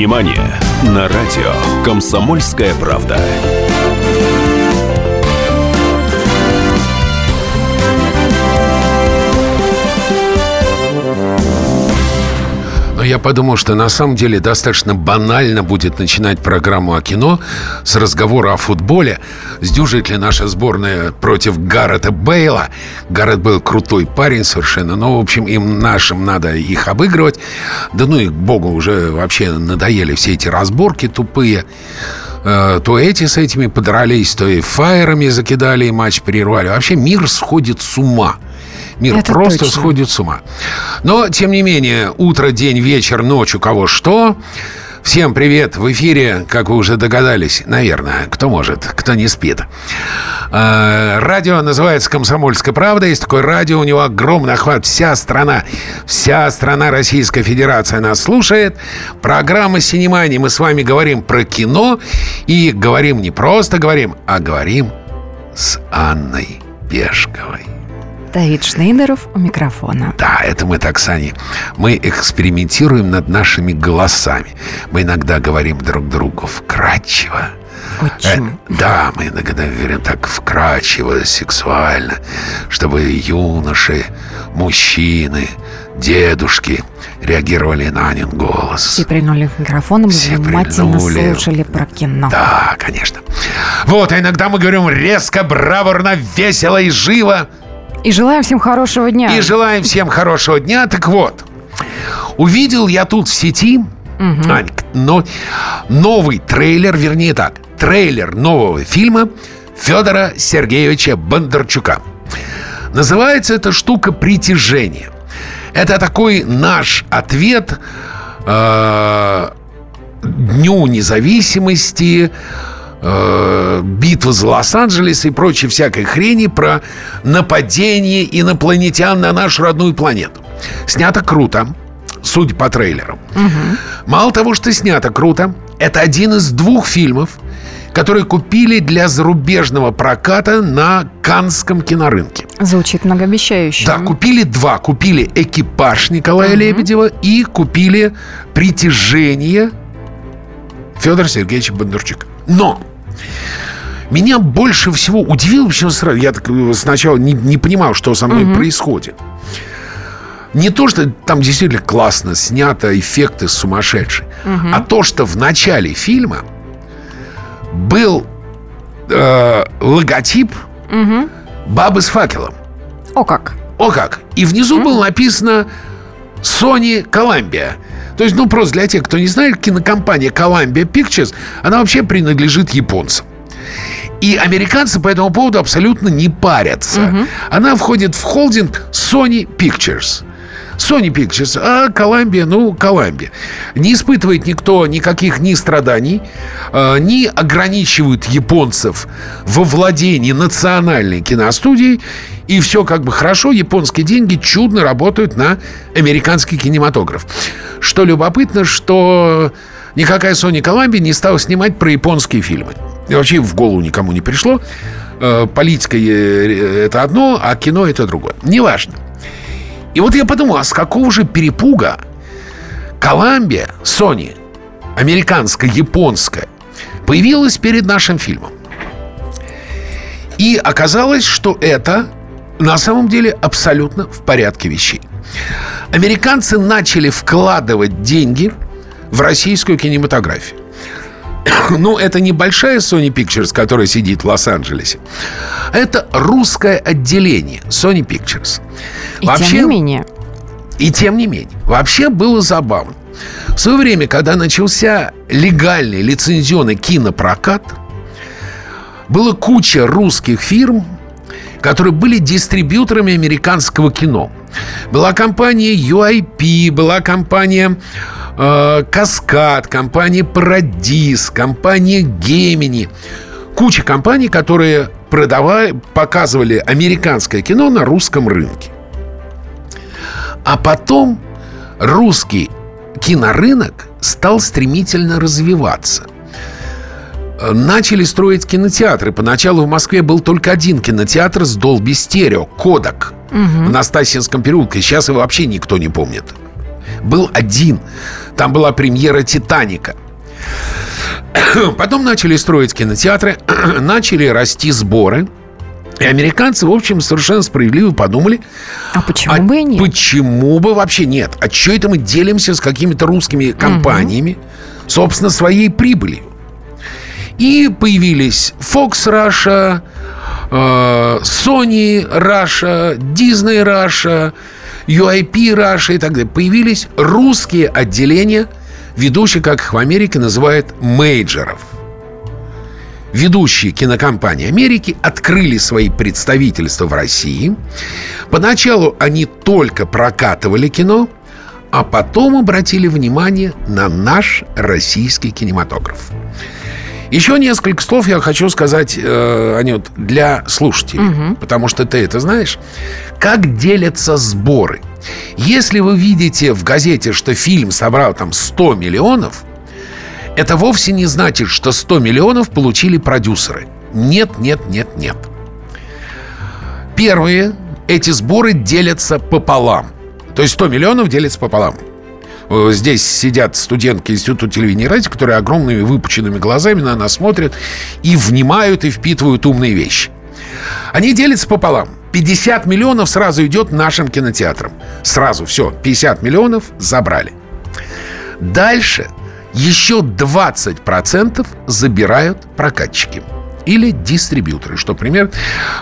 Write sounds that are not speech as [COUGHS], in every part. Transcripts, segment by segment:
Внимание! На радио «Комсомольская правда». Но я подумал, что на самом деле достаточно банально будет начинать программу о кино с разговора о футболе. Сдюжит ли наша сборная против Гаррета Бейла? Гаррет был крутой парень совершенно. Но, в общем, им нашим надо их обыгрывать. Да ну и богу уже вообще надоели все эти разборки тупые э, то эти с этими подрались, то и фаерами закидали, и матч прервали. Вообще мир сходит с ума. Мир Это просто точно. сходит с ума. Но, тем не менее, утро, день, вечер, ночь, у кого что. Всем привет! В эфире, как вы уже догадались, наверное, кто может, кто не спит. Э, Радио называется «Комсомольская правда». Есть такое радио, у него огромный охват. Вся страна, вся страна Российской Федерации нас слушает. Программа «Синемания». Мы с вами говорим про кино. И говорим не просто говорим, а говорим с Анной Пешковой. Давид Шнейдеров у микрофона. Да, это мы так, Сани. Мы экспериментируем над нашими голосами. Мы иногда говорим друг другу вкрадчиво. Очень. Э, да, мы иногда говорим так вкрадчиво, сексуально, чтобы юноши, мужчины, дедушки реагировали на Анин голос. Все прильнули к микрофонам и Все внимательно прильнули. слушали про кино. Да, конечно. Вот, а иногда мы говорим резко, браворно, весело и живо. И желаем всем хорошего дня. И желаем всем хорошего дня. Так вот, увидел я тут в сети Ань, но новый трейлер, вернее так, трейлер нового фильма Федора Сергеевича Бондарчука. Называется эта штука «Притяжение». Это такой наш ответ э, Дню независимости, э, битва за Лос-Анджелес и прочей всякой хрени про нападение инопланетян на нашу родную планету. Снято круто, судя по трейлерам. Мало того, что снято круто, это один из двух фильмов, которые купили для зарубежного проката на Канском кинорынке. Звучит многообещающе. Да, купили два. Купили «Экипаж» Николая Лебедева и купили «Притяжение» Федора Сергеевича Бондарчука. Но меня больше всего удивило, почему сразу, я так э, сначала не, не понимал, что со мной происходит. Не то, что там действительно классно снято, эффекты сумасшедшие, а то, что в начале фильма был э, логотип бабы с факелом. О как. О как! И внизу было написано Sony Columbia. То есть, ну, просто для тех, кто не знает, кинокомпания Columbia Pictures, она вообще принадлежит японцам. И американцы по этому поводу абсолютно не парятся. Она входит в холдинг Sony Pictures. Sony Pictures, а Columbia, ну, Columbia. Не испытывает никто никаких ни страданий, э, ни ограничивают японцев во владении национальной киностудией. И все как бы хорошо, японские деньги чудно работают на американский кинематограф. Что любопытно, что никакая Sony Columbia не стала снимать про японские фильмы. И вообще в голову никому не пришло. Э, Политика э, это одно, а кино это другое. Неважно. И вот я подумал, а с какого же перепуга Columbia, Sony, американская, японская, появилась перед нашим фильмом? И оказалось, что это на самом деле абсолютно в порядке вещей. Американцы начали вкладывать деньги в российскую кинематографию. [COUGHS] Ну, это небольшая Sony Pictures, которая сидит в Лос-Анджелесе. Это русское отделение Sony Pictures. И тем не менее. И тем не менее. Вообще было забавно. В свое время, когда начался легальный лицензионный кинопрокат, было куча русских фирм, которые были дистрибьюторами американского кино. Была компания UIP, была компания э, Каскад, компания Парадис, компания Гемини. Куча компаний, которые продавали, показывали американское кино на русском рынке. А потом русский кинорынок стал стремительно развиваться. Начали строить кинотеатры. Поначалу в Москве был только один кинотеатр с Dolby Stereo, Кодак, в Настасьинском переулке. Сейчас его вообще никто не помнит. Был один. Там была премьера «Титаника». [COUGHS] Потом начали строить кинотеатры, [COUGHS] начали расти сборы – и американцы, в общем, совершенно справедливо подумали... А почему а бы и нет? Почему бы вообще нет? А что это мы делимся с какими-то русскими компаниями, угу. собственно, своей прибылью? И появились Fox Russia, э, Sony Russia, Disney Russia, UIP Russia и так далее. Появились русские отделения, ведущие, как их в Америке называют, мейджеров – ведущие кинокомпании Америки открыли свои представительства в России. Поначалу они только прокатывали кино, а потом обратили внимание на наш российский кинематограф. Еще несколько слов я хочу сказать, э, Анют, для слушателей, угу. потому что ты это знаешь. Как делятся сборы? Если вы видите в газете, что фильм собрал там 100 миллионов, это вовсе не значит, что 100 миллионов получили продюсеры. Нет, нет, нет, нет. Первые эти сборы делятся пополам. То есть 100 миллионов делятся пополам. Э, здесь сидят студентки Института телевидения и радио, которые огромными выпученными глазами на нас смотрят и внимают и впитывают умные вещи. Они делятся пополам. 50 миллионов сразу идет нашим кинотеатрам. Сразу все, 50 миллионов забрали. Дальше еще 20% забирают прокатчики или дистрибьюторы, что пример,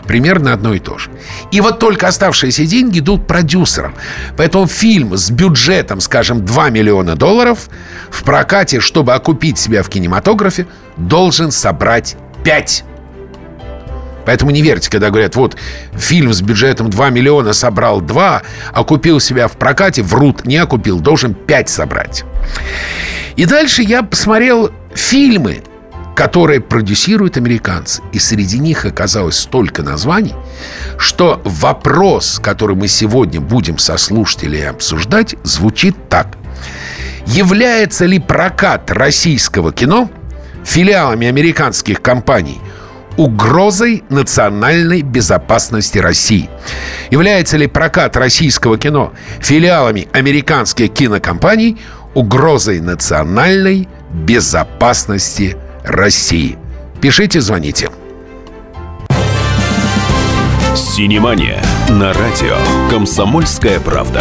примерно одно и то же. И вот только оставшиеся деньги идут продюсерам. Поэтому фильм с бюджетом, скажем, 2 миллиона долларов в прокате, чтобы окупить себя в кинематографе, должен собрать 5. Поэтому не верьте, когда говорят, вот фильм с бюджетом 2 миллиона собрал 2, окупил себя в прокате, врут, не окупил, должен 5 собрать. И дальше я посмотрел фильмы, которые продюсируют американцы. И среди них оказалось столько названий, что вопрос, который мы сегодня будем со слушателями обсуждать, звучит так. Является ли прокат российского кино филиалами американских компаний угрозой национальной безопасности России? Является ли прокат российского кино филиалами американских кинокомпаний угрозой национальной безопасности России. Пишите, звоните. Синемания на радио «Комсомольская правда».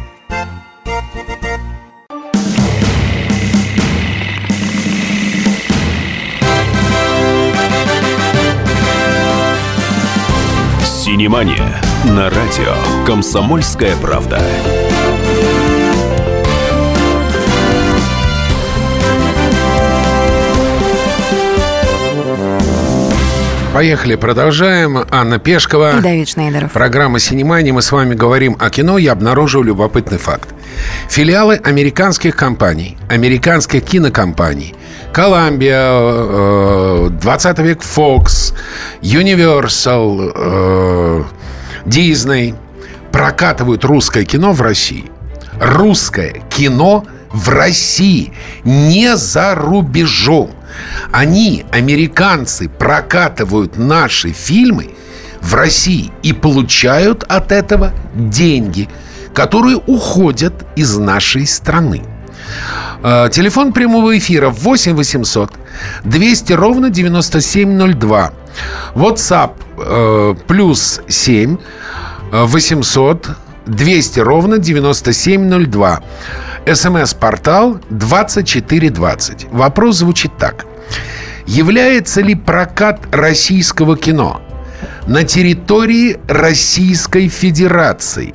Внимание! На радио «Комсомольская правда». Поехали, продолжаем. Анна Пешкова. И Давид Шнейдеров. Программа «Синемания». Мы с вами говорим о кино. Я обнаружил любопытный факт. Филиалы американских компаний, американских кинокомпаний, Columbia, 20 э, век Fox, Universal, э, Disney прокатывают русское кино в России. Русское кино в России, не за рубежом. Они, американцы, прокатывают наши фильмы в России и получают от этого деньги, которые уходят из нашей страны. Э, телефон прямого эфира 8 800 200 ровно 9702. WhatsApp э, плюс 7 800 200 ровно 9702. СМС-портал 2420. Вопрос звучит так. Является ли прокат российского кино на территории Российской Федерации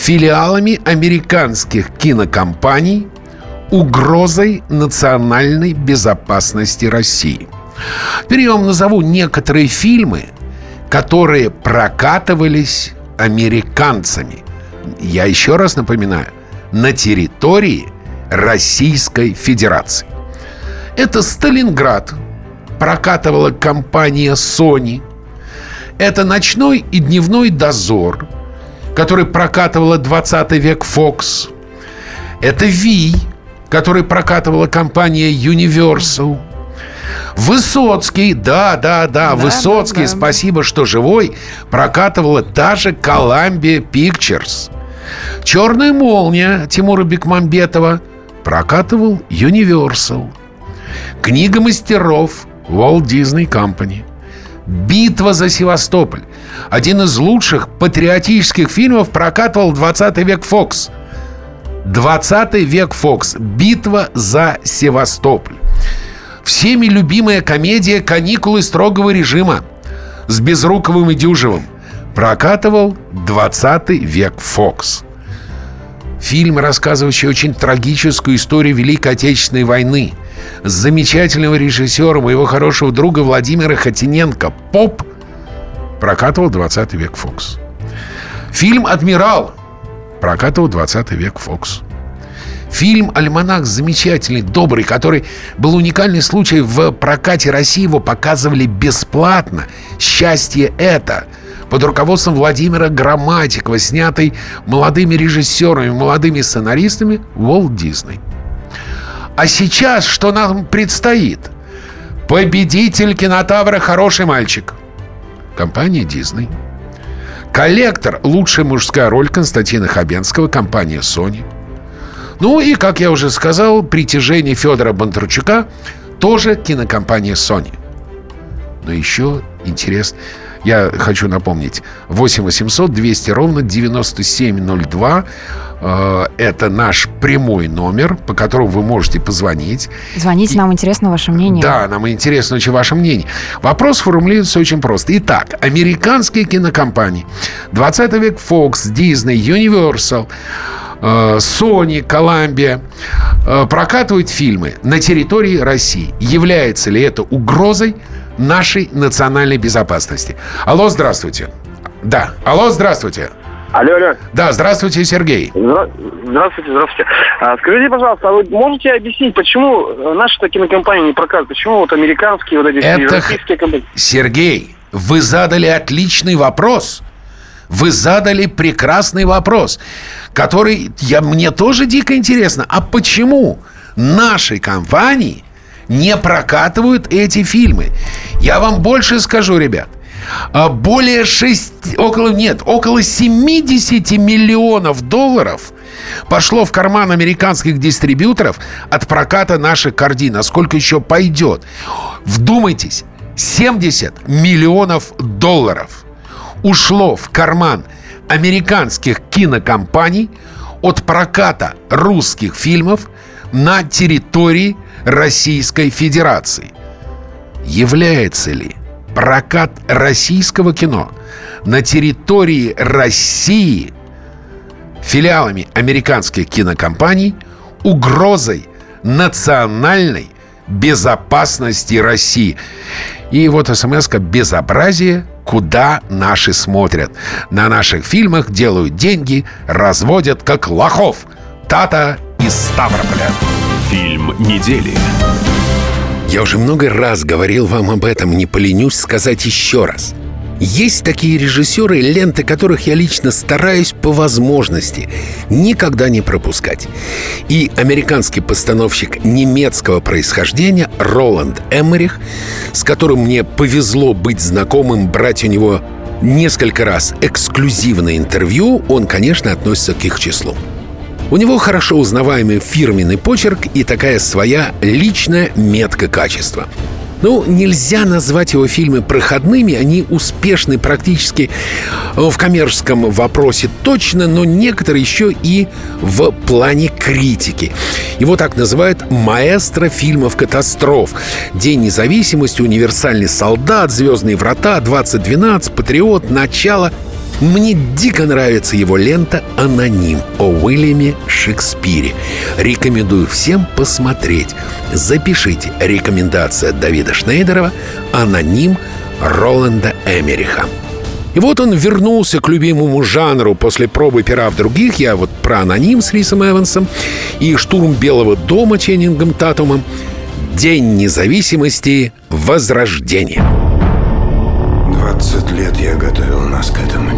филиалами американских кинокомпаний угрозой национальной безопасности России? Теперь я вам назову некоторые фильмы, которые прокатывались американцами. Я еще раз напоминаю, на территории Российской Федерации. Это Сталинград, прокатывала компания Sony. Это «Ночной и дневной дозор», который прокатывала 20 век Fox. Это «Ви», который прокатывала компания Universal. Высоцкий, да, да, да, да Высоцкий, да, да. спасибо, что живой, прокатывала даже Columbia Pictures. Черная молния Тимура Бекмамбетова прокатывал Universal. Книга мастеров Walt Disney Company. Битва за Севастополь. Один из лучших патриотических фильмов прокатывал 20 век Фокс. 20 век Фокс. Битва за Севастополь. Всеми любимая комедия «Каникулы строгого режима» с Безруковым и Дюжевым прокатывал 20 век Фокс. Фильм, рассказывающий очень трагическую историю Великой Отечественной войны с замечательного режиссера, моего хорошего друга Владимира Хотиненко «Поп» прокатывал 20 век Фокс. Фильм «Адмирал» прокатывал 20 век Фокс. Фильм «Альманах» замечательный, добрый, который был уникальный случай в прокате России. Его показывали бесплатно. «Счастье это» под руководством Владимира Грамматикова, снятый молодыми режиссерами, молодыми сценаристами Уолт Дисней. А сейчас что нам предстоит? Победитель кинотавра «Хороший мальчик». Компания «Дисней». Коллектор «Лучшая мужская роль» Константина Хабенского, компания Sony. Ну и, как я уже сказал, «Притяжение» Федора Бондарчука тоже кинокомпания Sony. Но еще интересно, я хочу напомнить, 8 800 200 ровно 9702. Э, это наш прямой номер, по которому вы можете позвонить. Звоните, И... нам интересно ваше мнение. Да, нам интересно очень ваше мнение. Вопрос формулируется очень просто. Итак, американские кинокомпании. 20 век Fox, Disney, Universal, э, Sony, Columbia э, прокатывают фильмы на территории России. Является ли это угрозой нашей национальной безопасности. Алло, здравствуйте. Да, алло, здравствуйте. Алло, алло. Да, здравствуйте, Сергей. Здравствуйте, здравствуйте. А, скажите, пожалуйста, а вы можете объяснить, почему наши кинокомпании не прокатывают? Почему вот американские, вот эти Это... российские компании? Сергей, вы задали отличный вопрос. Вы задали прекрасный вопрос, который я, мне тоже дико интересно. А почему наши компании не прокатывают эти фильмы. Я вам больше скажу, ребят. А более 6, около, нет, около 70 миллионов долларов пошло в карман американских дистрибьюторов от проката наших картин. А сколько еще пойдет? Вдумайтесь, 70 миллионов долларов ушло в карман американских кинокомпаний от проката русских фильмов на территории Российской Федерации. Является ли прокат российского кино на территории России филиалами американских кинокомпаний угрозой национальной безопасности России. И вот смс «Безобразие. Куда наши смотрят?» На наших фильмах делают деньги, разводят как лохов. Тата из Ставрополя. Фильм недели. Я уже много раз говорил вам об этом, не поленюсь сказать еще раз. Есть такие режиссеры, ленты которых я лично стараюсь по возможности никогда не пропускать. И американский постановщик немецкого происхождения Роланд Эммерих, с которым мне повезло быть знакомым, брать у него несколько раз эксклюзивное интервью, он, конечно, относится к их числу. У него хорошо узнаваемый фирменный почерк и такая своя личная метка качества. Ну, нельзя назвать его фильмы проходными, они успешны практически в коммерческом вопросе точно, но некоторые еще и в плане критики. Его так называют маэстро фильмов катастроф. День независимости, универсальный солдат, Звездные врата, 2012, Патриот, начало. Мне дико нравится его лента «Аноним» о Уильяме Шекспире. Рекомендую всем посмотреть. Запишите рекомендация Давида Шнейдерова «Аноним» Роланда Эмериха. И вот он вернулся к любимому жанру после пробы пера в других. Я вот про «Аноним» с Рисом Эвансом и «Штурм Белого дома» Ченнингом Татумом. День независимости Возрождение. 20 лет я готовил нас к этому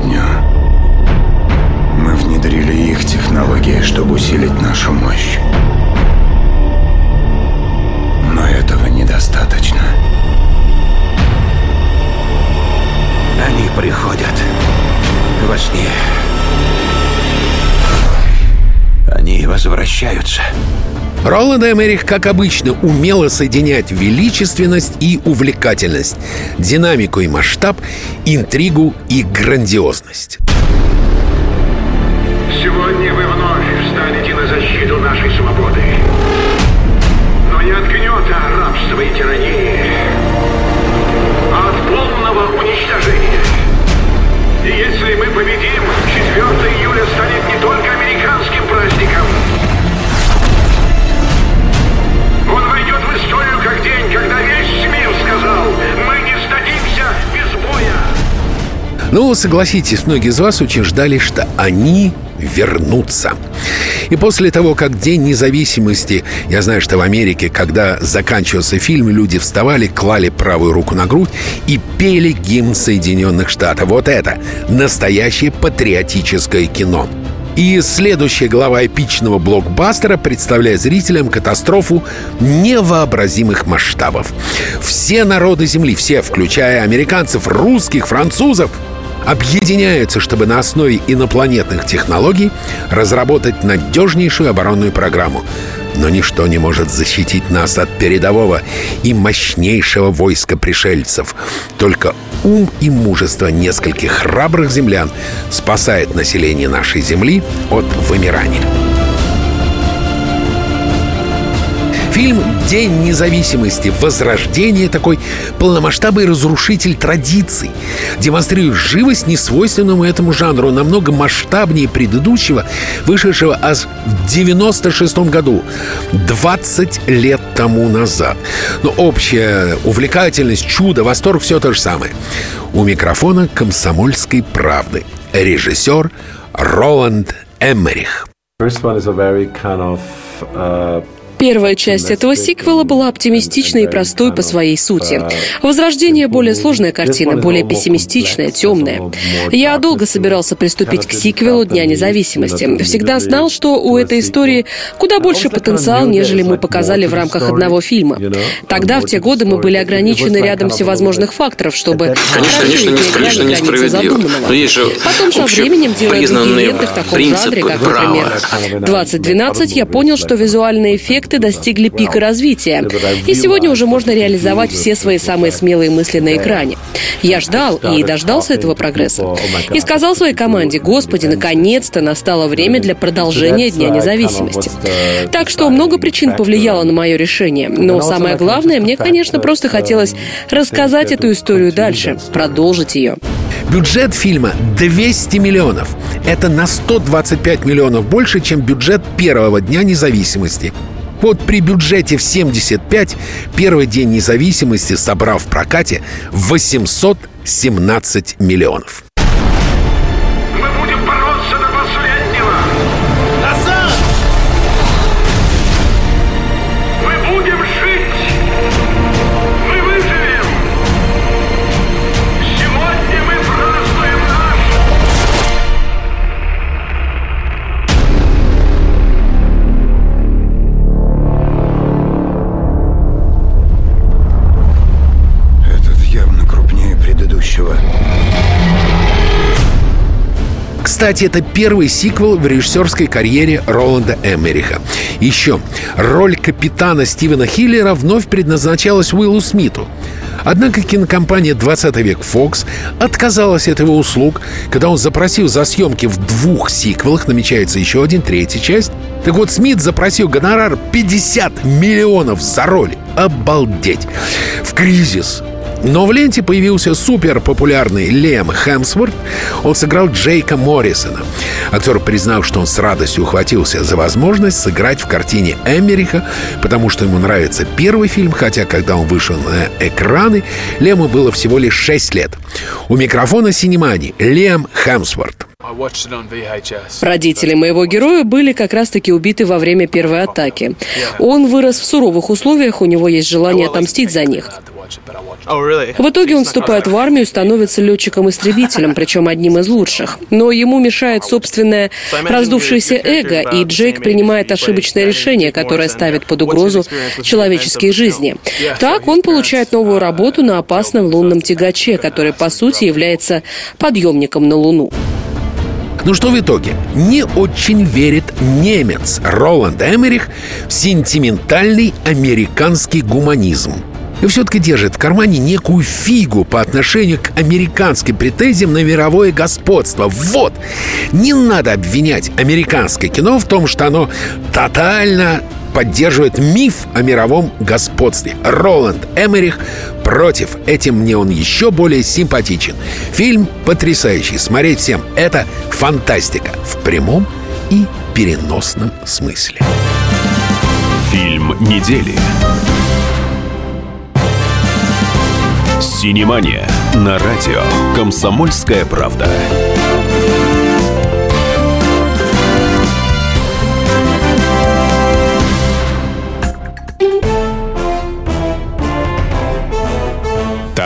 технологии, чтобы усилить нашу мощь. Но этого недостаточно. Они приходят во сне. Они возвращаются. Роланд Эмерих, как обычно, умело соединять величественность и увлекательность, динамику и масштаб, интригу и грандиозность. Если мы победим, 4 июля станет не только американским праздником. Он войдет в историю как день, когда весь мир сказал, мы не сдадимся без боя. Ну, согласитесь, многие из вас очень ждали, что они вернутся. И после того, как День независимости, я знаю, что в Америке, когда заканчивался фильм, люди вставали, клали правую руку на грудь и пели гимн Соединенных Штатов. Вот это настоящее патриотическое кино. И следующая глава эпичного блокбастера представляет зрителям катастрофу невообразимых масштабов. Все народы Земли, все, включая американцев, русских, французов, объединяются, чтобы на основе инопланетных технологий разработать надежнейшую оборонную программу. Но ничто не может защитить нас от передового и мощнейшего войска пришельцев. Только ум и мужество нескольких храбрых землян спасает население нашей Земли от вымирания. Фильм «День независимости. Возрождение» — такой полномасштабный разрушитель традиций. Демонстрирует живость, несвойственному этому жанру, намного масштабнее предыдущего, вышедшего аж в 96 году, 20 лет тому назад. Но общая увлекательность, чудо, восторг — все то же самое. У микрофона «Комсомольской правды» режиссер Роланд Эммерих. First one is a very kind of uh, Первая часть этого сиквела была оптимистичной и простой по своей сути. Возрождение — более сложная картина, более пессимистичная, темная. Я долго собирался приступить к сиквелу Дня независимости. Всегда знал, что у этой истории куда больше потенциал, нежели мы показали в рамках одного фильма. Тогда, в те годы, мы были ограничены рядом всевозможных факторов, чтобы Конечно, конечно, не, конечно, несправедливо. Но есть же Потом со временем, делая другие ленты в таком жанре, как, например, 2012, я понял, что визуальные эффекты достигли пика развития. И сегодня уже можно реализовать все свои самые смелые мысли на экране. Я ждал и дождался этого прогресса. И сказал своей команде, господи, наконец-то настало время для продолжения Дня независимости. Так что много причин повлияло на мое решение. Но самое главное, мне, конечно, просто хотелось рассказать эту историю дальше, продолжить ее. Бюджет фильма 200 миллионов. Это на 125 миллионов больше, чем бюджет первого дня независимости. Вот при бюджете в 75 первый день независимости собрал в прокате 817 миллионов. Кстати, это первый сиквел в режиссерской карьере Роланда Эмериха. Еще, роль капитана Стивена Хиллера вновь предназначалась Уиллу Смиту. Однако кинокомпания «20 век Fox отказалась от его услуг, когда он запросил за съемки в двух сиквелах, намечается еще один, третья часть. Так вот, Смит запросил гонорар 50 миллионов за роль. Обалдеть! В кризис Но в ленте появился супер популярный Лем Хемсворт. Он сыграл Джейка Моррисона. Актер признал, что он с радостью ухватился за возможность сыграть в картине Эмериха, потому что ему нравится первый фильм, хотя когда он вышел на экраны, Лему было всего лишь 6 лет. У микрофона Синемани Лем Хемсворт. Родители моего героя были как раз-таки убиты во время первой атаки. Он вырос в суровых условиях, у него есть желание отомстить за них. В итоге он вступает в армию, становится летчиком-истребителем, причем одним из лучших. Но ему мешает собственное раздувшееся эго, и Джейк принимает ошибочное решение, которое ставит под угрозу человеческие жизни. Так он получает новую работу на опасном лунном тягаче, который, по сути, является подъемником на Луну. Ну что в итоге? Не очень верит немец Роланд Эмерих в сентиментальный американский гуманизм. И все-таки держит в кармане некую фигу по отношению к американским претензиям на мировое господство. Вот! Не надо обвинять американское кино в том, что оно тотально поддерживает миф о мировом господстве. Роланд Эмерих против. Этим мне он еще более симпатичен. Фильм потрясающий. Смотреть всем. Это фантастика в прямом и переносном смысле. Фильм недели. Синемания на радио «Комсомольская правда».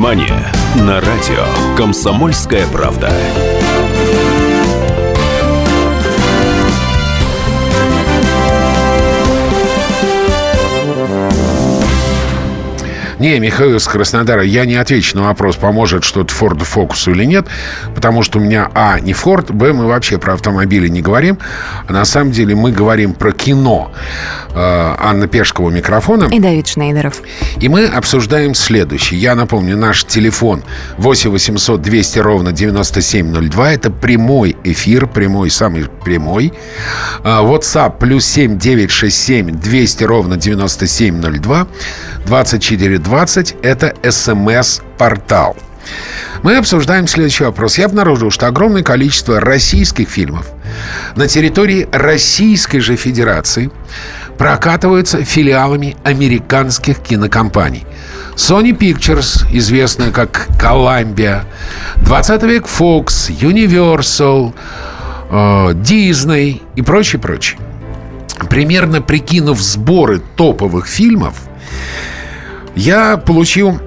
Синемания на радио «Комсомольская правда». Не, Михаил из Краснодара, я не отвечу на вопрос, поможет что-то Форду Фокусу или нет, потому что у меня, а, не Форд, б, мы вообще про автомобили не говорим, а на самом деле мы говорим про кино. Э, Анна Пешкова микрофона. И Давид Шнейдеров. И мы обсуждаем следующее. Я напомню, наш телефон 8 800 200 ровно 9702. Это прямой эфир, прямой, самый прямой. Э, WhatsApp плюс 7 967 200 ровно 9702. 2420 – это СМС-портал. Мы обсуждаем следующий вопрос. Я обнаружил, что огромное количество российских фильмов на территории Российской же Федерации прокатываются филиалами американских кинокомпаний. Sony Pictures, известная как Columbia, 20 век Fox, Universal, э, Disney и прочее, прочее. Примерно прикинув сборы топовых фильмов, я получил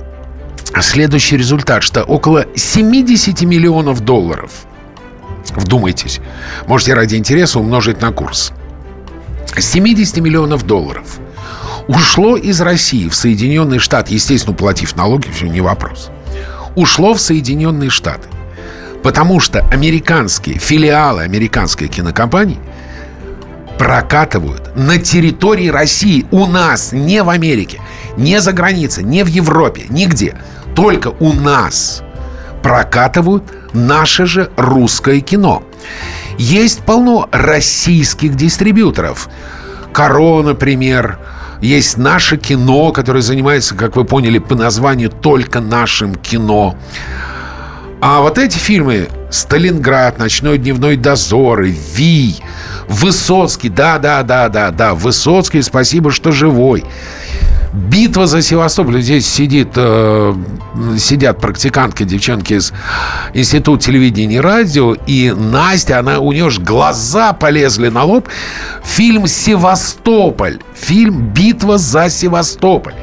следующий результат, что около 70 миллионов долларов, вдумайтесь, можете ради интереса умножить на курс, 70 миллионов долларов. Ушло из России в Соединенные Штаты, естественно, платив налоги, все не вопрос, ушло в Соединенные Штаты. Потому что американские филиалы американской кинокомпании прокатывают на территории России, у нас, не в Америке, не за границей, не в Европе, нигде. Только у нас прокатывают наше же русское кино. Есть полно российских дистрибьюторов. Коро, например. Есть наше кино, которое занимается, как вы поняли, по названию только нашим кино. А вот эти фильмы «Сталинград», «Ночной дневной дозор», «Вий», «Высоцкий», да-да-да-да-да, Высоцкий, спасибо, что живой. Битва за Севастополь. Здесь сидит, э, сидят практикантки, девчонки из Института телевидения и радио. И Настя, она, у нее же глаза полезли на лоб. Фильм «Севастополь». Фильм «Битва за Севастополь»,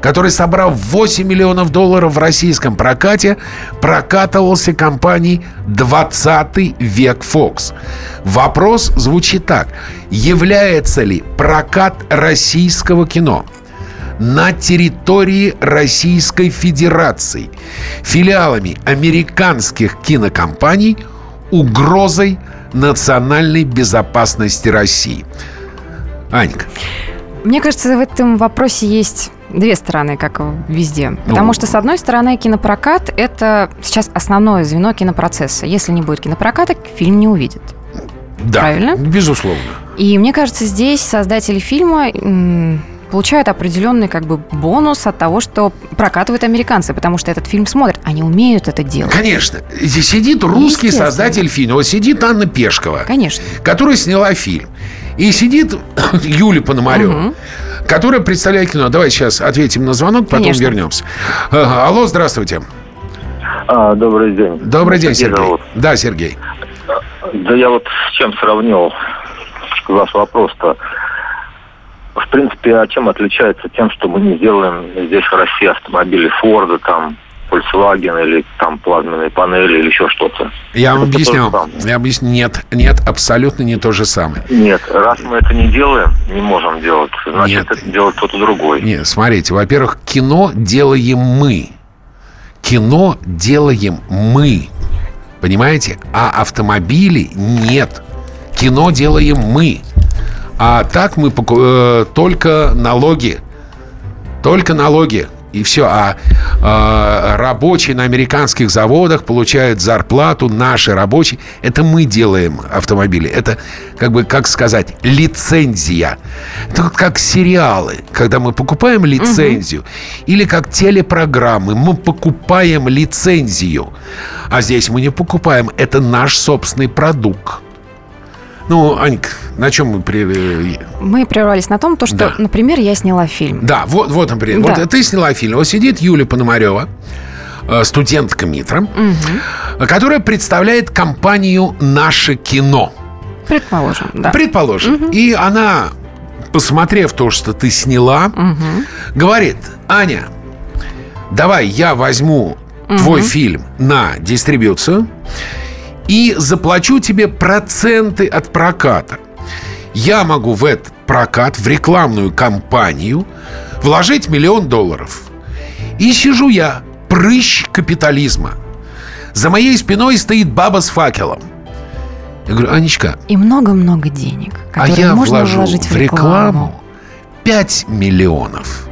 который, собрав 8 миллионов долларов в российском прокате, прокатывался компанией «20 век Фокс». Вопрос звучит так. Является ли прокат российского кино – на территории Российской Федерации филиалами американских кинокомпаний угрозой национальной безопасности России. Анька. Мне кажется, в этом вопросе есть две стороны, как везде. Потому ну, что, с одной стороны, кинопрокат – это сейчас основное звено кинопроцесса. Если не будет кинопроката, фильм не увидит. Да, Правильно? безусловно. И мне кажется, здесь создатели фильма получают определенный как бы бонус от того, что прокатывают американцы, потому что этот фильм смотрят. Они умеют это делать. Конечно. Здесь сидит русский создатель фильма. Вот сидит Анна Пешкова. Конечно. Которая сняла фильм. И сидит [COUGHS] Юлия Пономарева. Угу которая представляет кино. Давай сейчас ответим на звонок, потом Конечно. вернемся. Алло, здравствуйте. А, добрый день. Добрый день, Сергей. Зовут. Да, Сергей. Да я вот с чем сравнил ваш вопрос-то в принципе, а чем отличается тем, что мы не делаем здесь в России автомобили Форда, там, Volkswagen или там плазменные панели или еще что-то. Я вам объясню. Я объясню. Нет, нет, абсолютно не то же самое. Нет, раз мы это не делаем, не можем делать, значит, нет. это делает кто-то другой. Нет, смотрите, во-первых, кино делаем мы. Кино делаем мы. Понимаете? А автомобили нет. Кино делаем мы. А так мы э, только налоги. Только налоги. И все. А э, рабочие на американских заводах получают зарплату, наши рабочие. Это мы делаем автомобили. Это, как бы, как сказать, лицензия. Это как сериалы. Когда мы покупаем лицензию. Угу. Или как телепрограммы. Мы покупаем лицензию. А здесь мы не покупаем. Это наш собственный продукт. Ну, Анька, на чем мы... При... Мы прервались на том, то, что, да. например, я сняла фильм. Да, вот, вот например. Да. Вот ты сняла фильм. Вот сидит Юлия Пономарева, э, студентка МИТРа, угу. которая представляет компанию «Наше кино». Предположим, да. Предположим. Угу. И она, посмотрев то, что ты сняла, угу. говорит, Аня, давай я возьму угу. твой фильм на дистрибьюцию, и заплачу тебе проценты от проката. Я могу в этот прокат, в рекламную кампанию вложить миллион долларов. И сижу я, прыщ капитализма. За моей спиной стоит баба с факелом. Я говорю, Анечка. И много-много денег, которые а я можно вложу вложить в рекламу. рекламу 5 миллионов.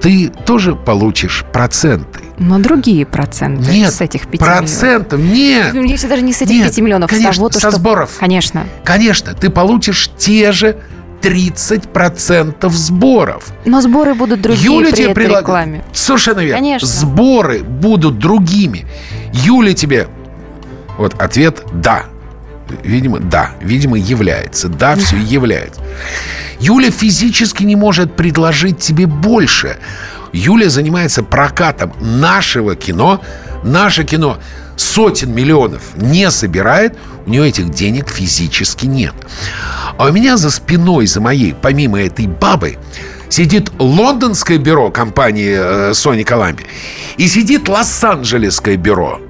Ты тоже получишь проценты. Но другие проценты нет, с этих 5 процентов, миллионов. нет. Если даже не с этих нет, 5 миллионов, конечно, с того, то, со что... сборов. Конечно. Конечно, ты получишь те же 30% сборов. Но сборы будут другие Юля при тебе этой предлаг... рекламе. Совершенно верно. Конечно. Сборы будут другими. Юля тебе... Вот ответ «да». Видимо, да. Видимо, является. Да, все является. Юля физически не может предложить тебе больше. Юля занимается прокатом нашего кино. Наше кино сотен миллионов не собирает, у нее этих денег физически нет. А у меня за спиной, за моей, помимо этой бабы, сидит лондонское бюро компании э, Sony Columbia и сидит Лос-Анджелесское бюро,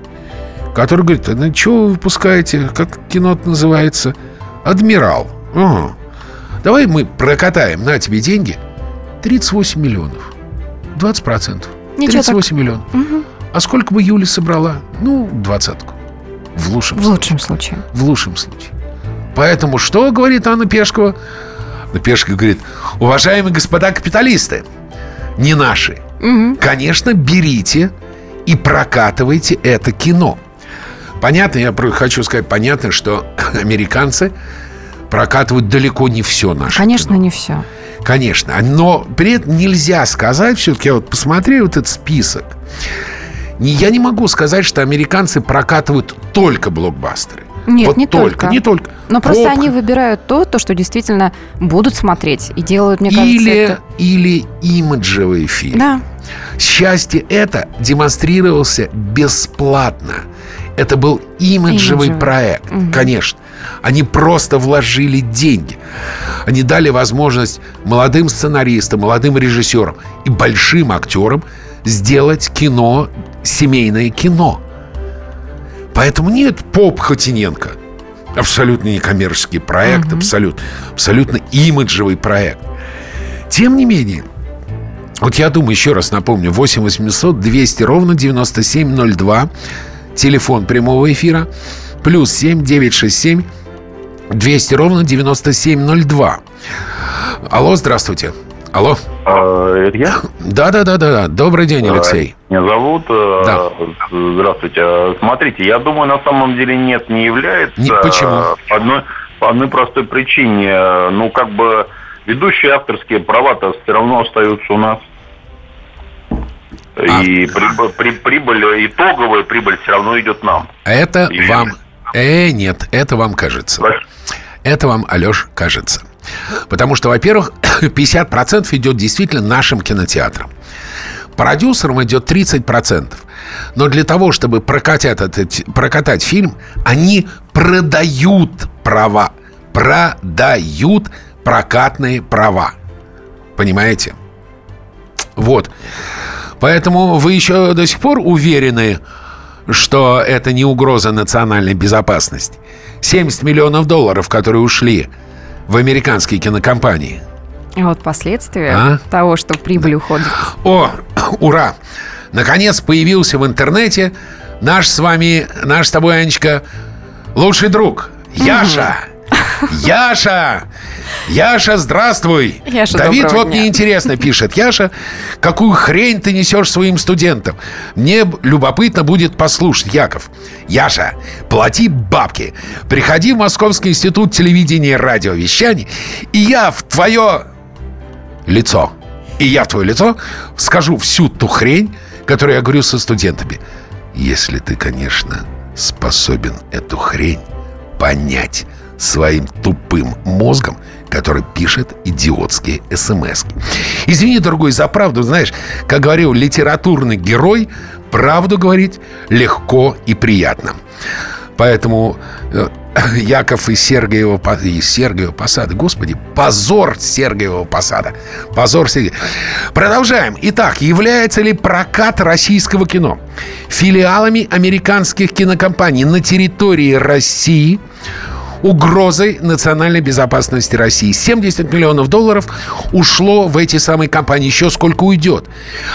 которое говорит, ну что вы выпускаете, как кино называется? Адмирал. Ага. Давай мы прокатаем на тебе деньги 38 миллионов. 20 процентов. 38 так. миллионов. Угу. А сколько бы Юля собрала? Ну, двадцатку. В лучшем в случае. лучшем случае. В лучшем случае. Поэтому что говорит Анна Пешкова? Анна Пешкова говорит, уважаемые господа капиталисты, не наши. Угу. Конечно, берите и прокатывайте это кино. Понятно, я хочу сказать, понятно, что [LAUGHS] американцы прокатывают далеко не все наше Конечно, кино. не все. Конечно. Но при этом нельзя сказать, все-таки я вот посмотрел вот этот список. Я не могу сказать, что американцы прокатывают только блокбастеры. Нет, вот не только, только. не только. Но просто Попкорн. они выбирают то, то, что действительно будут смотреть. И делают, мне кажется, или, это... или имиджевый фильм. Да. Счастье это демонстрировался бесплатно. Это был имиджевый, Имиджевый. проект, Мгм. конечно. Они просто вложили деньги. Они дали возможность молодым сценаристам, молодым режиссерам и большим актерам сделать кино, семейное кино. Поэтому нет поп Хотиненко. Абсолютно некоммерческий проект, абсолютно, абсолютно имиджевый проект. Тем не менее, вот я думаю, еще раз напомню, 8 800 200 ровно 9702, телефон прямого эфира, плюс 7 967 200 ровно 9702. Алло, здравствуйте. Алло. Это я? Да-да-да-да. Добрый день, Алексей. Меня зовут. э, Да. Здравствуйте. Э, Смотрите, я думаю, на самом деле нет, не является. Не- почему? Э, По одной, по одной простой причине. Ну, как бы ведущие авторские права-то все равно остаются у нас. И прибыль, при- прибыль, итоговая прибыль все равно идет нам. Это Или- вам... Э, нет, это вам кажется. Это вам, Алеш, кажется. Потому что, во-первых, [COUGHS] 50% идет действительно нашим кинотеатрам. Продюсерам идет 30%. Но для того, чтобы прокатать, этот, прокатать фильм, они продают права. Продают прокатные права. Понимаете? Вот. Поэтому вы еще до сих пор уверены, что это не угроза национальной безопасности. 70 миллионов долларов, которые ушли в американские кинокомпании. А вот последствия А? того, что прибыль уходит. О, [COUGHS] ура! Наконец появился в интернете наш с вами, наш с тобой, Анечка, лучший друг. Яша! Яша! Яша, здравствуй! Яша, Давид вот дня. мне интересно пишет. Яша, какую хрень ты несешь своим студентам? Мне любопытно будет послушать, Яков. Яша, плати бабки. Приходи в Московский институт телевидения и радиовещания, и я в твое лицо. И я в твое лицо скажу всю ту хрень, которую я говорю со студентами. Если ты, конечно, способен эту хрень понять своим тупым мозгом, который пишет идиотские смс. Извини, дорогой, за правду, знаешь, как говорил литературный герой, правду говорить легко и приятно. Поэтому э, [COUGHS] Яков из Сергиева, из Сергиева Посада. Господи, позор Сергиева Посада. Позор Сергиева. Продолжаем. Итак, является ли прокат российского кино филиалами американских кинокомпаний на территории России угрозой национальной безопасности России. 70 миллионов долларов ушло в эти самые компании. Еще сколько уйдет?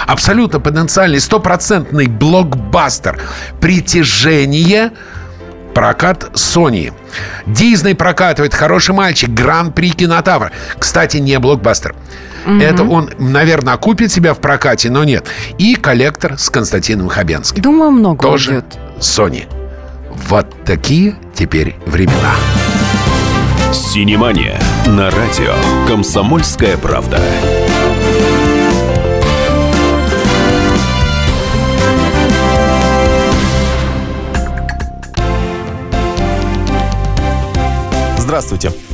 Абсолютно потенциальный, стопроцентный блокбастер. Притяжение Прокат Sony. Дисней прокатывает «Хороший мальчик», Гран-при Кинотавр. Кстати, не блокбастер. Мгм. Это он, наверное, окупит себя в прокате, но нет. И «Коллектор» с Константином Хабенским. Думаю, много Тоже уйдет. Sony. Вот такие теперь времена. Синемания на радио «Комсомольская правда». Здравствуйте.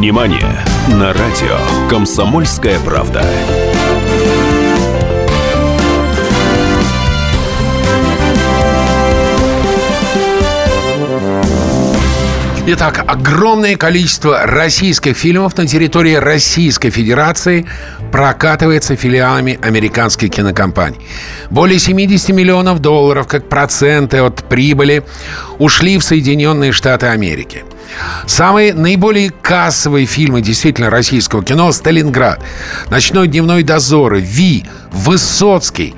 Синемания на радио «Комсомольская правда». Итак, огромное количество российских фильмов на территории Российской Федерации прокатывается филиалами американских кинокомпаний. Более 70 миллионов долларов, как проценты от прибыли, ушли в Соединенные Штаты Америки. Самые наиболее кассовые фильмы действительно российского кино «Сталинград», «Ночной дневной дозор», «Ви», «Высоцкий»,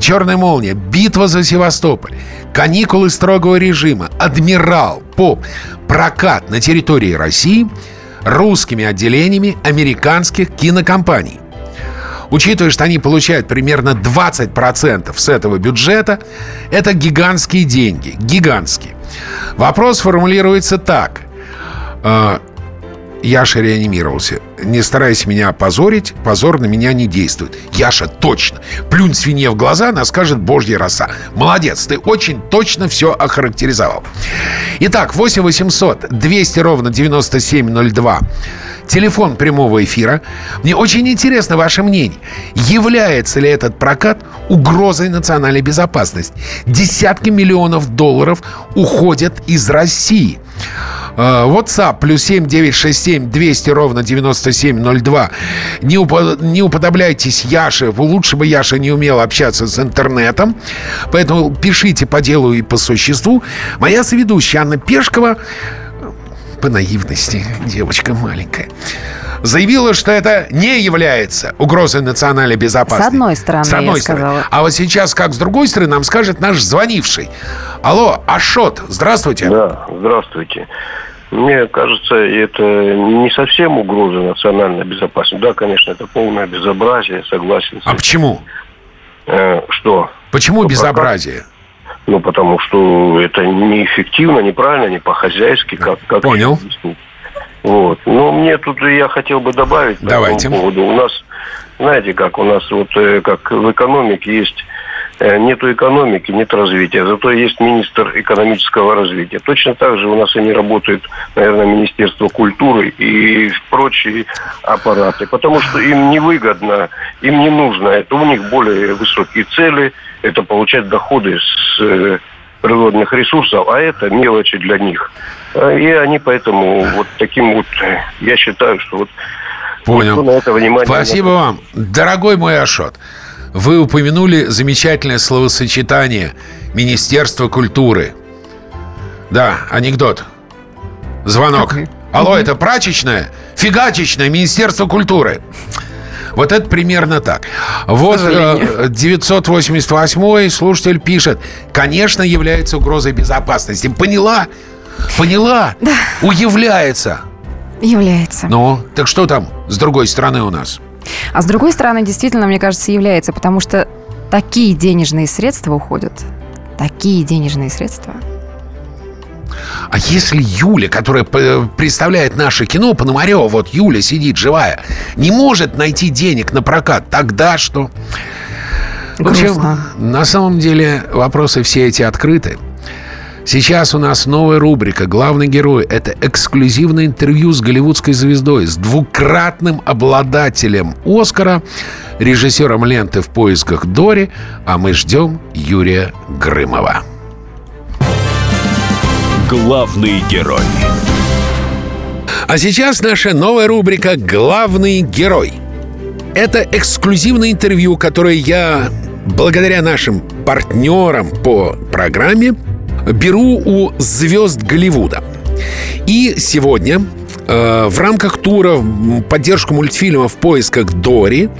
«Черная молния», «Битва за Севастополь», «Каникулы строгого режима», «Адмирал», «Поп», прокат на территории России русскими отделениями американских кинокомпаний. Учитывая, что они получают примерно 20% с этого бюджета, это гигантские деньги. Гигантские. Вопрос формулируется так. Яша реанимировался. Не старайся меня опозорить, позор на меня не действует. Яша, точно. Плюнь свинье в глаза, она скажет божья роса. Молодец, ты очень точно все охарактеризовал. Итак, 8 800 200 ровно 9702. Телефон прямого эфира. Мне очень интересно ваше мнение. Является ли этот прокат угрозой национальной безопасности? Десятки миллионов долларов уходят из России. Э, WhatsApp плюс 7 967 200 ровно 9702. Не, упо- не уподобляйтесь Яше. Лучше бы Яша не умел общаться с интернетом. Поэтому пишите по делу и по существу. Моя соведущая Анна Пешкова по наивности, девочка маленькая, заявила, что это не является угрозой национальной безопасности. С одной стороны, С одной я стороны. сказала. А вот сейчас, как с другой стороны, нам скажет наш звонивший. Алло, Ашот, здравствуйте. Да, здравствуйте. Мне кажется, это не совсем угроза национальной безопасности. Да, конечно, это полное безобразие, согласен. А почему? Э, что? Почему Что безобразие? Ну, потому что это неэффективно, неправильно, не по-хозяйски, как, как Понял. объяснить. Вот. Но мне тут я хотел бы добавить по Давайте. этому поводу. У нас, знаете как, у нас вот э, как в экономике есть э, нету экономики, нет развития, зато есть министр экономического развития. Точно так же у нас и не работает, наверное, Министерство культуры и прочие аппараты, потому что им невыгодно, им не нужно, это у них более высокие цели, это получать доходы с э, природных ресурсов, а это мелочи для них. Э, И они поэтому вот таким вот, э, я считаю, что вот Понял. на это внимание Спасибо вам. Дорогой мой Ашот, вы упомянули замечательное словосочетание Министерство культуры. Да, анекдот. Звонок. Алло, это прачечная? Фигачечная Министерство культуры. Вот это примерно так. Вот э, 988 слушатель пишет, конечно, является угрозой безопасности. Поняла? Поняла? Да. Уявляется. Является. Ну, так что там с другой стороны у нас? А с другой стороны, действительно, мне кажется, является, потому что такие денежные средства уходят. Такие денежные средства. А если Юля, которая п- представляет наше кино, Пономарева, вот Юля сидит живая, не может найти денег на прокат, тогда что? В общем, Грустно. на самом деле вопросы все эти открыты. Сейчас у нас новая рубрика «Главный герой». Это эксклюзивное интервью с голливудской звездой, с двукратным обладателем «Оскара», режиссером ленты «В поисках Дори», а мы ждем Юрия Грымова. Главный герой. А сейчас наша новая рубрика «Главный герой». Это эксклюзивное интервью, которое я, благодаря нашим партнерам по программе, беру у звезд Голливуда. И сегодня в рамках тура поддержку мультфильма «В поисках Дори»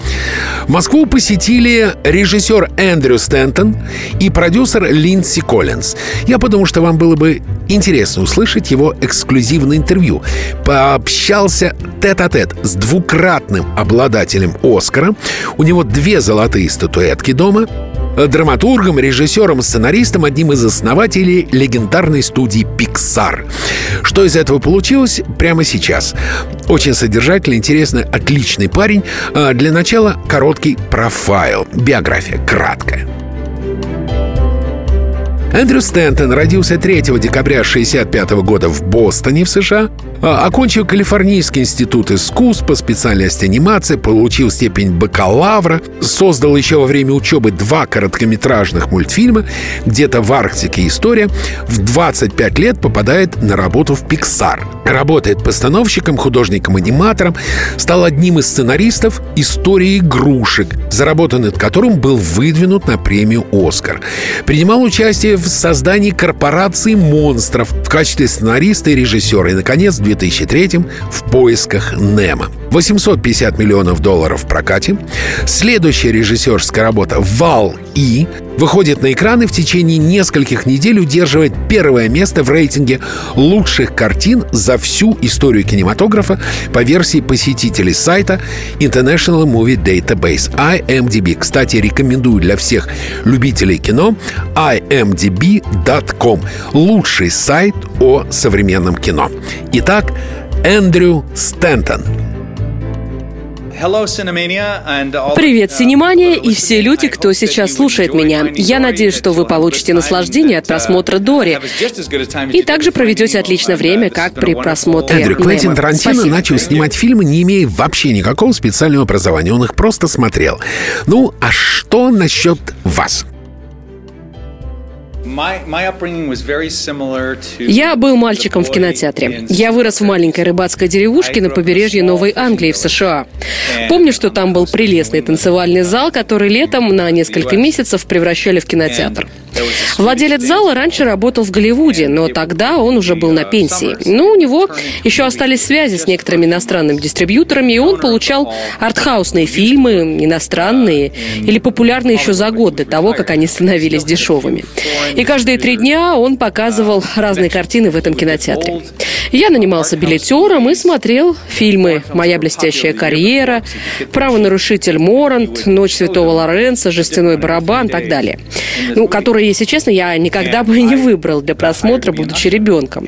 Москву посетили режиссер Эндрю Стэнтон и продюсер Линдси Коллинз. Я подумал, что вам было бы интересно услышать его эксклюзивное интервью. Пообщался тет-а-тет с двукратным обладателем «Оскара». У него две золотые статуэтки дома драматургом, режиссером, сценаристом, одним из основателей легендарной студии Pixar. Что из этого получилось прямо сейчас? Очень содержательный, интересный, отличный парень. А, Для начала короткий профайл, биография краткая. Эндрю Стэнтон родился 3 декабря 1965 года в Бостоне, в США. А, окончил Калифорнийский институт искусств по специальности анимация, получил степень бакалавра, создал еще во время учебы два короткометражных мультфильма «Где-то в Арктике история». В 25 лет попадает на работу в Pixar. Работает постановщиком, художником-аниматором, стал одним из сценаристов истории игрушек, заработан над которым был выдвинут на премию «Оскар». Принимал участие в создании корпорации монстров в качестве сценариста и режиссера. И, наконец, в 2003 в поисках Немо. 850 миллионов долларов в прокате. Следующая режиссерская работа «Вал И» выходит на экраны в течение нескольких недель удерживает первое место в рейтинге лучших картин за всю историю кинематографа по версии посетителей сайта International Movie Database IMDb. Кстати, рекомендую для всех любителей кино imdb.com. Лучший сайт о современном кино. Итак, Эндрю Стентон – Привет, Синемания и все люди, кто сейчас слушает меня. Я надеюсь, что вы получите наслаждение от просмотра Дори и также проведете отличное время, как при просмотре Эндрю, Квентин Тарантино начал снимать фильмы, не имея вообще никакого специального образования. Он их просто смотрел. Ну, а что насчет вас? Я был мальчиком в кинотеатре. Я вырос в маленькой рыбацкой деревушке на побережье Новой Англии в США. Помню, что там был прелестный танцевальный зал, который летом на несколько месяцев превращали в кинотеатр. Владелец зала раньше работал в Голливуде, но тогда он уже был на пенсии. Но у него еще остались связи с некоторыми иностранными дистрибьюторами, и он получал артхаусные фильмы, иностранные или популярные еще за год до того, как они становились дешевыми. И каждые три дня он показывал разные картины в этом кинотеатре. Я нанимался билетером и смотрел фильмы «Моя блестящая карьера», «Правонарушитель Морант», «Ночь святого Лоренца», «Жестяной барабан» и так далее. Ну, которые, если честно, я никогда бы не выбрал для просмотра, будучи ребенком.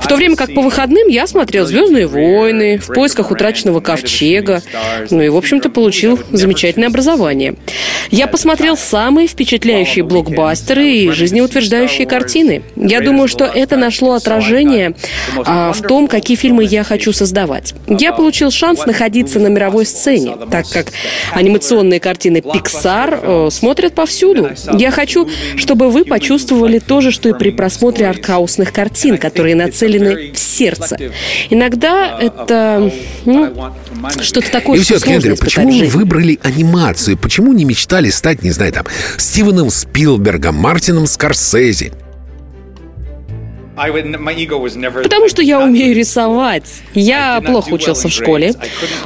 В то время как по выходным я смотрел «Звездные войны», «В поисках утраченного ковчега», ну и, в общем-то, получил замечательное образование. Я посмотрел самые впечатляющие блокбастеры и жизнеутверждающие картины. Я думаю, что это нашло отражение а, в том, какие фильмы я хочу создавать. Я получил шанс находиться на мировой сцене, так как анимационные картины Pixar э, смотрят повсюду. Я хочу, чтобы вы почувствовали то же, что и при просмотре артхаусных картин, которые нацелены в сердце. Иногда это ну, что-то такое, И все, Кендрю, почему вы выбрали анимацию? Почему не мечтали стать, не знаю, там, Стивеном Спилбергом, Мартином Скорсезе? Потому что я умею рисовать. Я плохо учился в школе.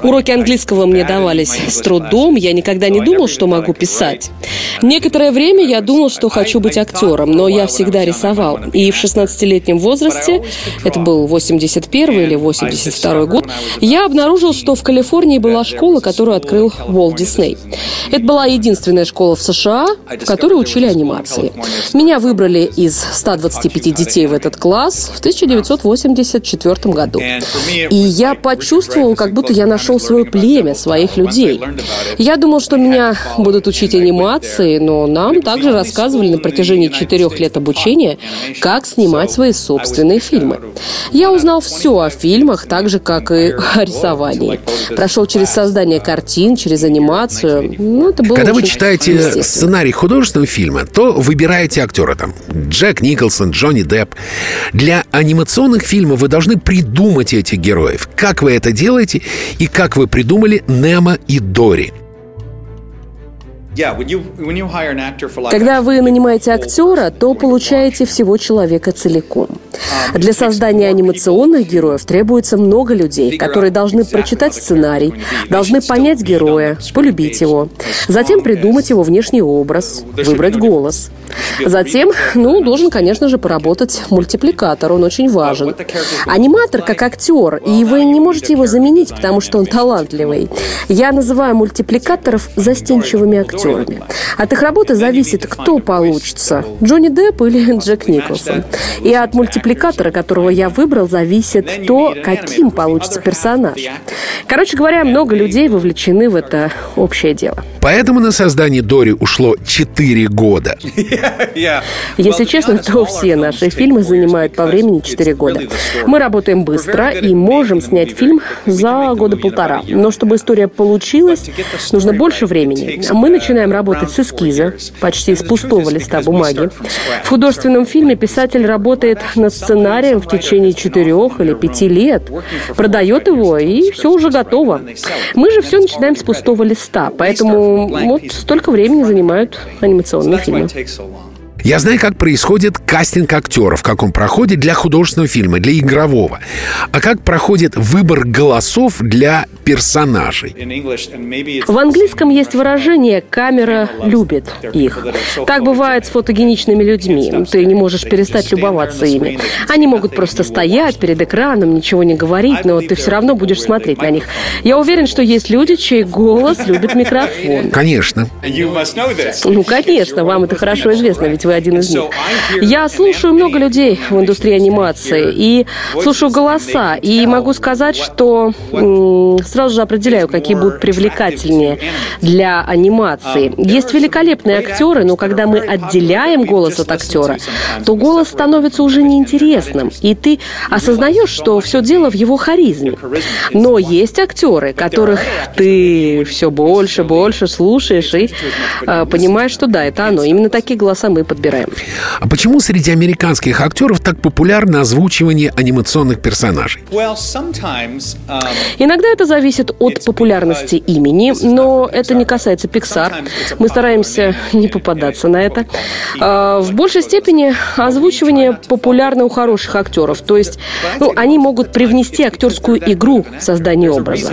Уроки английского мне давались с трудом. Я никогда не думал, что могу писать. Некоторое время я думал, что хочу быть актером, но я всегда рисовал. И в 16-летнем возрасте, это был 81 или 82 год, я обнаружил, что в Калифорнии была школа, которую открыл Уолт Дисней. Это была единственная школа в США, в которой учили анимации. Меня выбрали из 125 детей в этот класс в 1984 году. И я почувствовал, как будто я нашел свое племя, своих людей. Я думал, что меня будут учить анимации, но нам также рассказывали на протяжении четырех лет обучения, как снимать свои собственные фильмы. Я узнал все о фильмах, так же, как и о рисовании. Прошел через создание картин, через анимацию. Ну, это было Когда вы читаете сценарий художественного фильма, то выбираете актера там. Джек Николсон, Джонни Депп. Для анимационных фильмов вы должны придумать этих героев. Как вы это делаете и как вы придумали Немо и Дори. Когда вы нанимаете актера, то получаете всего человека целиком. Для создания анимационных героев требуется много людей, которые должны прочитать сценарий, должны понять героя, полюбить его, затем придумать его внешний образ, выбрать голос. Затем, ну, должен, конечно же, поработать мультипликатор, он очень важен. Аниматор как актер, и вы не можете его заменить, потому что он талантливый. Я называю мультипликаторов застенчивыми актерами актерами. От их работы зависит, кто получится, Джонни Депп или Джек Николсон. И от мультипликатора, которого я выбрал, зависит то, каким получится персонаж. Короче говоря, много людей вовлечены в это общее дело. Поэтому на создание Дори ушло 4 года. [LAUGHS] Если честно, то все наши фильмы занимают по времени 4 года. Мы работаем быстро и можем снять фильм за года полтора. Но чтобы история получилась, нужно больше времени. Мы начинаем работать с эскиза, почти с пустого листа бумаги. В художественном фильме писатель работает над сценарием в течение четырех или пяти лет, продает его, и все уже готово. Мы же все начинаем с пустого листа, поэтому вот столько времени занимают анимационные фильмы. Я знаю, как происходит кастинг актеров, как он проходит для художественного фильма, для игрового. А как проходит выбор голосов для персонажей. В английском есть выражение «камера любит их». Так бывает с фотогеничными людьми. Ты не можешь перестать любоваться ими. Они могут просто стоять перед экраном, ничего не говорить, но ты все равно будешь смотреть на них. Я уверен, что есть люди, чей голос любит микрофон. Конечно. Ну, конечно, вам это хорошо известно, ведь вы один из них. Я слушаю много людей в индустрии анимации и слушаю голоса, и могу сказать, что сразу же определяю, какие будут привлекательнее для анимации. Есть великолепные актеры, но когда мы отделяем голос от актера, то голос становится уже неинтересным, и ты осознаешь, что все дело в его харизме. Но есть актеры, которых ты все больше, больше слушаешь и э, понимаешь, что да, это оно. Именно такие голоса мы подбираем подбираем. А почему среди американских актеров так популярно озвучивание анимационных персонажей? Иногда это зависит от популярности имени, но это не касается Pixar. Мы стараемся не попадаться на это. А, в большей степени озвучивание популярно у хороших актеров. То есть ну, они могут привнести актерскую игру в создание образа.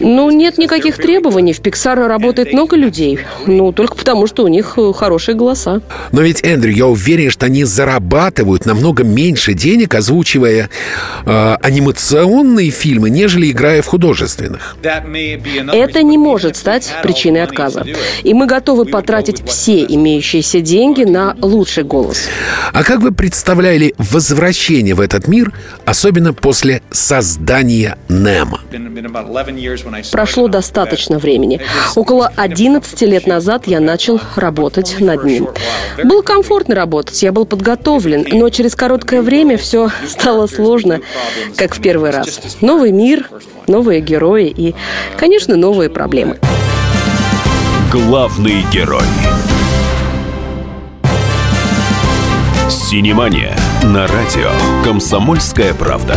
Ну, нет никаких требований. В Pixar работает много людей. Ну, только потому, что у них хорошие голоса. Но ведь, Эндрю, я уверен, что они зарабатывают намного меньше денег, озвучивая э, анимационные фильмы, нежели играя в художественных. Это не может стать причиной отказа. И мы готовы потратить все имеющиеся деньги на лучший голос. А как вы представляли возвращение в этот мир, особенно после создания Немо? Прошло достаточно времени. Около 11 лет назад я начал работать над ним. Было комфортно работать, я был подготовлен, но через короткое время все стало сложно, как в первый раз. Новый мир, новые герои и, конечно, новые проблемы. Главный герой. Синемания на радио «Комсомольская правда».